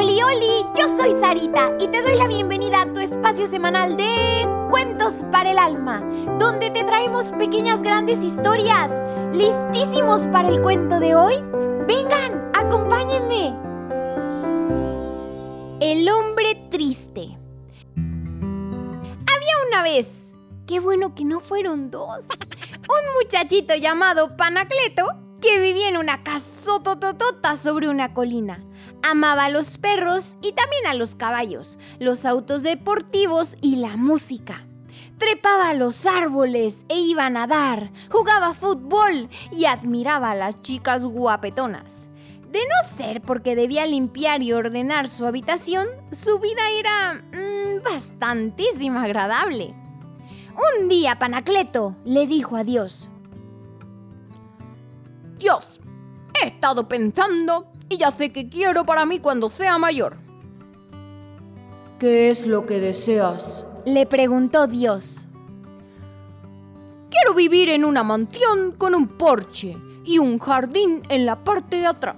Oli, oli, yo soy Sarita y te doy la bienvenida a tu espacio semanal de Cuentos para el Alma, donde te traemos pequeñas grandes historias. ¿Listísimos para el cuento de hoy? Vengan, acompáñenme. El hombre triste. Había una vez, qué bueno que no fueron dos, un muchachito llamado Panacleto que vivía en una casotototota sobre una colina. Amaba a los perros y también a los caballos, los autos deportivos y la música. Trepaba a los árboles e iba a nadar, jugaba fútbol y admiraba a las chicas guapetonas. De no ser porque debía limpiar y ordenar su habitación, su vida era mm, bastantísimo agradable. Un día Panacleto le dijo a Dios, Dios, he estado pensando y ya sé qué quiero para mí cuando sea mayor. ¿Qué es lo que deseas? Le preguntó Dios. Quiero vivir en una mansión con un porche y un jardín en la parte de atrás.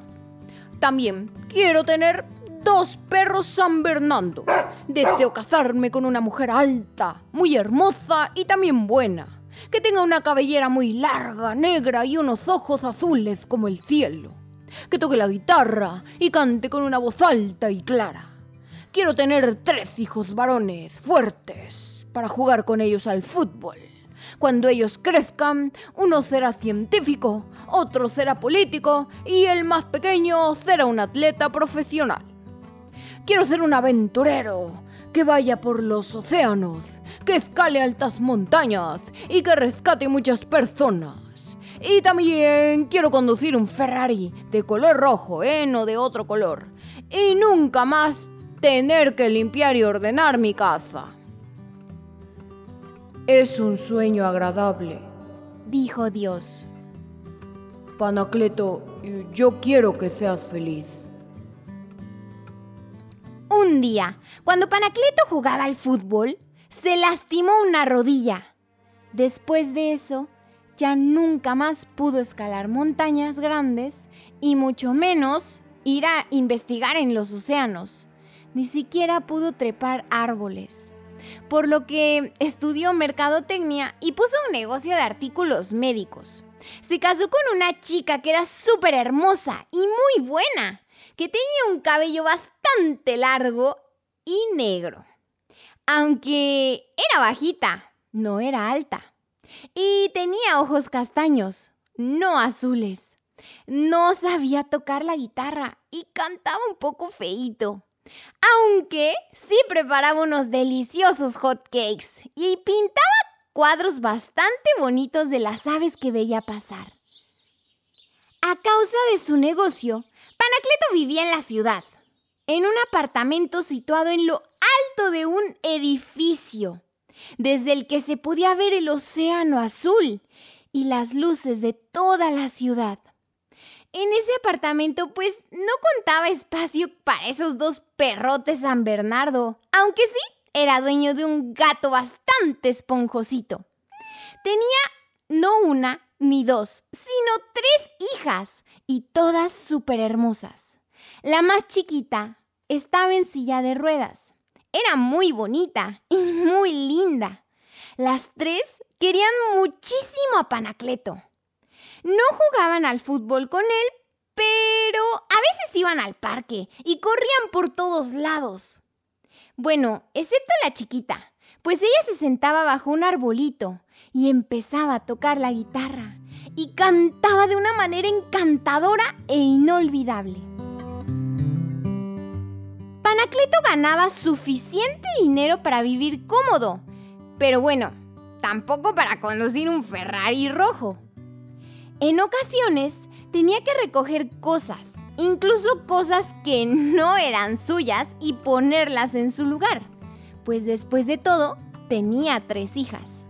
También quiero tener dos perros San Bernardo. Deseo casarme con una mujer alta, muy hermosa y también buena que tenga una cabellera muy larga, negra y unos ojos azules como el cielo, que toque la guitarra y cante con una voz alta y clara. Quiero tener tres hijos varones fuertes para jugar con ellos al fútbol. Cuando ellos crezcan, uno será científico, otro será político y el más pequeño será un atleta profesional. Quiero ser un aventurero que vaya por los océanos que escale altas montañas y que rescate muchas personas. Y también quiero conducir un Ferrari de color rojo, ¿eh? No de otro color. Y nunca más tener que limpiar y ordenar mi casa. Es un sueño agradable, dijo Dios. Panacleto, yo quiero que seas feliz. Un día, cuando Panacleto jugaba al fútbol, se lastimó una rodilla. Después de eso, ya nunca más pudo escalar montañas grandes y mucho menos ir a investigar en los océanos. Ni siquiera pudo trepar árboles. Por lo que estudió mercadotecnia y puso un negocio de artículos médicos. Se casó con una chica que era súper hermosa y muy buena, que tenía un cabello bastante largo y negro aunque era bajita, no era alta. Y tenía ojos castaños, no azules. No sabía tocar la guitarra y cantaba un poco feito. Aunque sí preparaba unos deliciosos hot cakes y pintaba cuadros bastante bonitos de las aves que veía pasar. A causa de su negocio, Panacleto vivía en la ciudad, en un apartamento situado en lo de un edificio, desde el que se podía ver el océano azul y las luces de toda la ciudad. En ese apartamento pues no contaba espacio para esos dos perrotes San Bernardo, aunque sí era dueño de un gato bastante esponjosito. Tenía no una ni dos, sino tres hijas y todas súper hermosas. La más chiquita estaba en silla de ruedas era muy bonita y muy linda. Las tres querían muchísimo a Panacleto. No jugaban al fútbol con él, pero a veces iban al parque y corrían por todos lados. Bueno, excepto la chiquita, pues ella se sentaba bajo un arbolito y empezaba a tocar la guitarra y cantaba de una manera encantadora e inolvidable. Panacleto ganaba suficiente dinero para vivir cómodo, pero bueno, tampoco para conducir un Ferrari rojo. En ocasiones tenía que recoger cosas, incluso cosas que no eran suyas y ponerlas en su lugar, pues después de todo tenía tres hijas.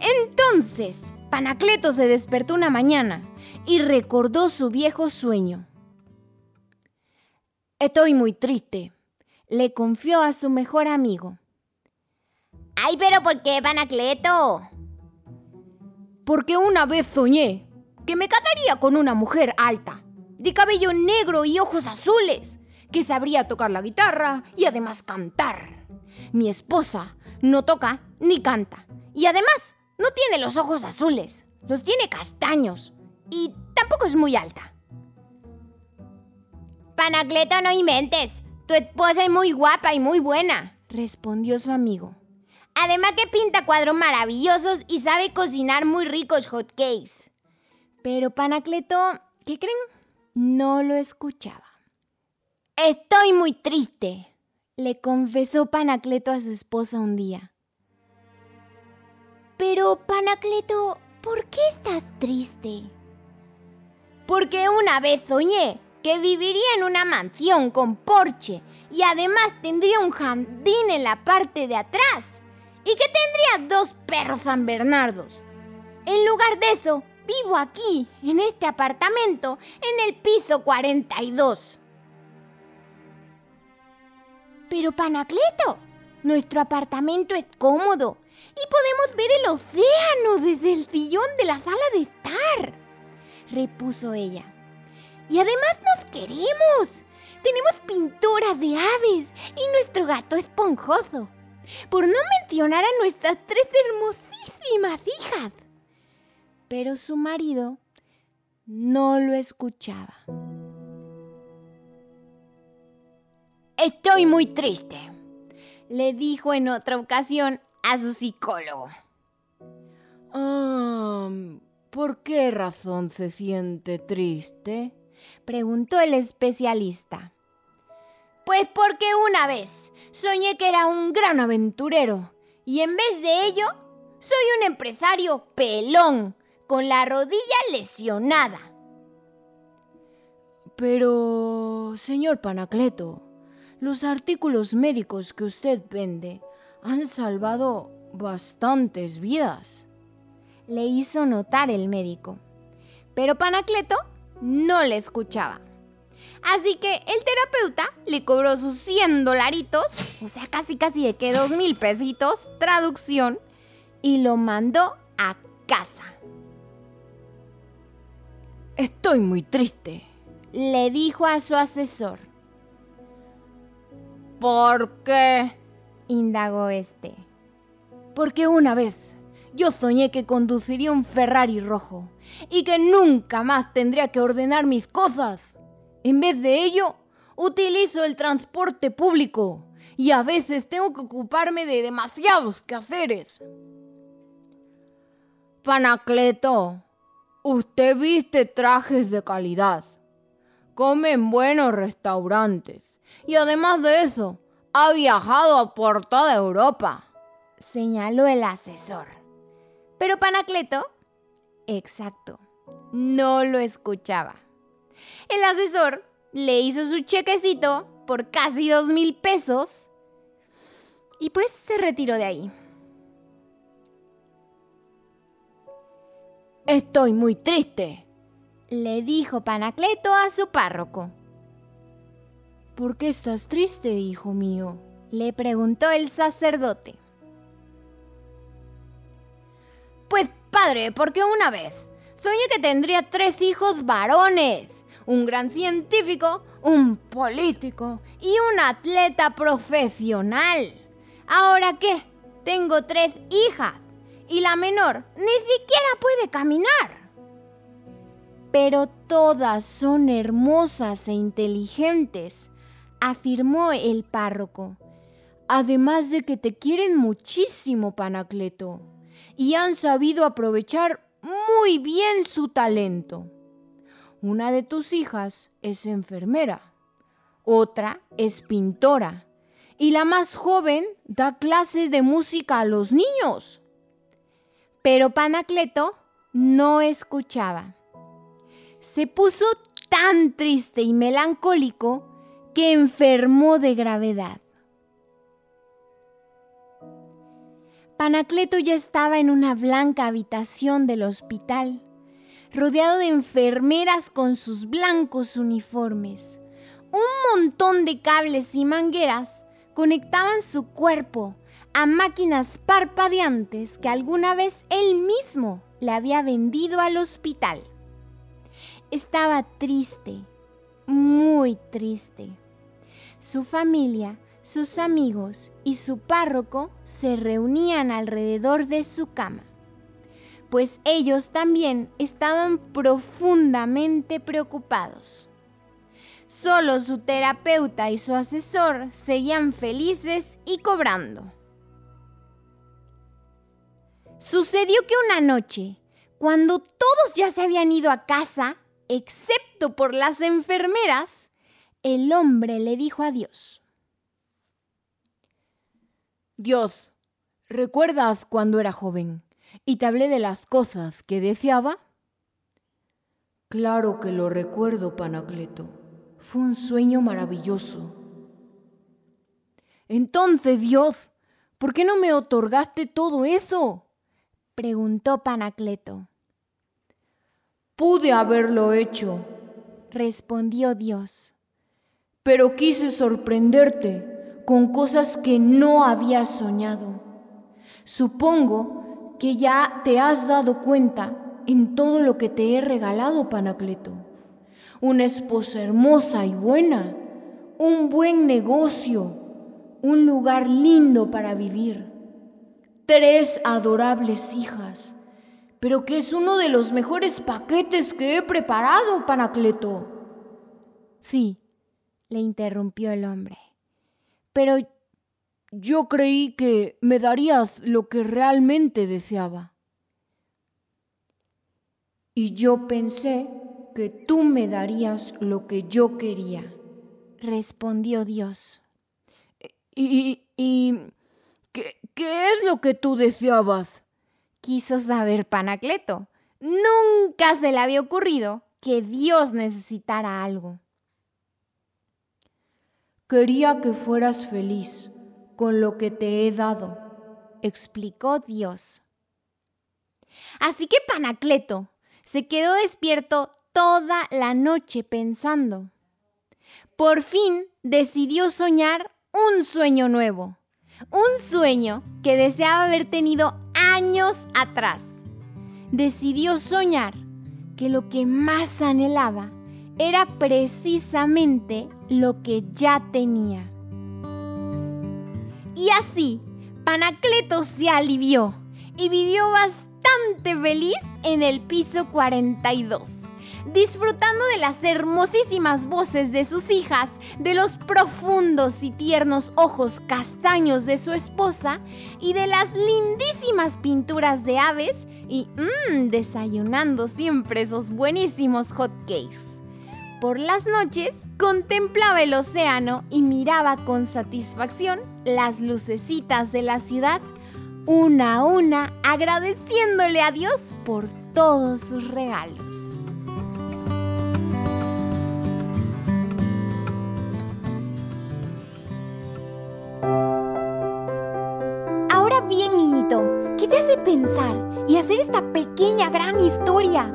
Entonces, Panacleto se despertó una mañana y recordó su viejo sueño. Estoy muy triste, le confió a su mejor amigo. ¡Ay, pero por qué, Panacleto? Porque una vez soñé que me casaría con una mujer alta, de cabello negro y ojos azules, que sabría tocar la guitarra y además cantar. Mi esposa no toca ni canta y además no tiene los ojos azules, los tiene castaños y tampoco es muy alta. Panacleto, no inventes. Tu esposa es muy guapa y muy buena, respondió su amigo. Además que pinta cuadros maravillosos y sabe cocinar muy ricos hotcakes. Pero Panacleto, ¿qué creen? No lo escuchaba. Estoy muy triste, le confesó Panacleto a su esposa un día. Pero, Panacleto, ¿por qué estás triste? Porque una vez soñé que viviría en una mansión con porche y además tendría un jardín en la parte de atrás y que tendría dos perros San Bernardos. En lugar de eso, vivo aquí, en este apartamento, en el piso 42. Pero Panacleto, nuestro apartamento es cómodo y podemos ver el océano desde el sillón de la sala de estar, repuso ella. Y además nos queremos. Tenemos pinturas de aves y nuestro gato esponjoso. Por no mencionar a nuestras tres hermosísimas hijas. Pero su marido no lo escuchaba. Estoy muy triste, le dijo en otra ocasión a su psicólogo. ¿Por qué razón se siente triste? Preguntó el especialista. Pues porque una vez soñé que era un gran aventurero y en vez de ello soy un empresario pelón con la rodilla lesionada. Pero, señor Panacleto, los artículos médicos que usted vende han salvado bastantes vidas. Le hizo notar el médico. Pero Panacleto no le escuchaba. Así que el terapeuta le cobró sus 100 dolaritos, o sea, casi casi de que dos mil pesitos, traducción, y lo mandó a casa. Estoy muy triste, le dijo a su asesor. ¿Por qué? indagó este. Porque una vez yo soñé que conduciría un Ferrari rojo y que nunca más tendría que ordenar mis cosas. En vez de ello, utilizo el transporte público y a veces tengo que ocuparme de demasiados quehaceres. Panacleto, usted viste trajes de calidad, come en buenos restaurantes y además de eso, ha viajado por toda Europa, señaló el asesor. Pero Panacleto, exacto, no lo escuchaba. El asesor le hizo su chequecito por casi dos mil pesos y pues se retiró de ahí. Estoy muy triste, le dijo Panacleto a su párroco. ¿Por qué estás triste, hijo mío? le preguntó el sacerdote. Pues padre, porque una vez soñé que tendría tres hijos varones, un gran científico, un político y un atleta profesional. ¿Ahora qué? Tengo tres hijas y la menor ni siquiera puede caminar. Pero todas son hermosas e inteligentes afirmó el párroco. Además de que te quieren muchísimo, Panacleto, y han sabido aprovechar muy bien su talento. Una de tus hijas es enfermera, otra es pintora, y la más joven da clases de música a los niños. Pero Panacleto no escuchaba. Se puso tan triste y melancólico que enfermó de gravedad. Panacleto ya estaba en una blanca habitación del hospital, rodeado de enfermeras con sus blancos uniformes. Un montón de cables y mangueras conectaban su cuerpo a máquinas parpadeantes que alguna vez él mismo le había vendido al hospital. Estaba triste, muy triste. Su familia, sus amigos y su párroco se reunían alrededor de su cama, pues ellos también estaban profundamente preocupados. Solo su terapeuta y su asesor seguían felices y cobrando. Sucedió que una noche, cuando todos ya se habían ido a casa, excepto por las enfermeras, el hombre le dijo a Dios. ¿recuerdas cuando era joven y te hablé de las cosas que deseaba? Claro que lo recuerdo, Panacleto. Fue un sueño maravilloso. Entonces, Dios, ¿por qué no me otorgaste todo eso? preguntó Panacleto. Pude haberlo hecho, respondió Dios. Pero quise sorprenderte con cosas que no habías soñado. Supongo que ya te has dado cuenta en todo lo que te he regalado, Panacleto. Una esposa hermosa y buena, un buen negocio, un lugar lindo para vivir tres adorables hijas, pero que es uno de los mejores paquetes que he preparado, Panacleto. Sí, le interrumpió el hombre, pero yo creí que me darías lo que realmente deseaba. Y yo pensé que tú me darías lo que yo quería, respondió Dios. Y, y, ¿Qué, es lo que tú deseabas? Quiso saber Panacleto. Nunca se le había ocurrido que Dios necesitara algo. Quería que fueras feliz con lo que te he dado, explicó Dios. Así que Panacleto se quedó despierto toda la noche pensando. Por fin decidió soñar un sueño nuevo. Un sueño que deseaba haber tenido años atrás. Decidió soñar que lo que más anhelaba era precisamente lo que ya tenía. Y así, Panacleto se alivió y vivió bastante feliz en el piso 42 disfrutando de las hermosísimas voces de sus hijas, de los profundos y tiernos ojos castaños de su esposa y de las lindísimas pinturas de aves y mmm, desayunando siempre esos buenísimos hot cakes. Por las noches contemplaba el océano y miraba con satisfacción las lucecitas de la ciudad, una a una agradeciéndole a Dios por todos sus regalos. bien, niñito? ¿Qué te hace pensar y hacer esta pequeña gran historia?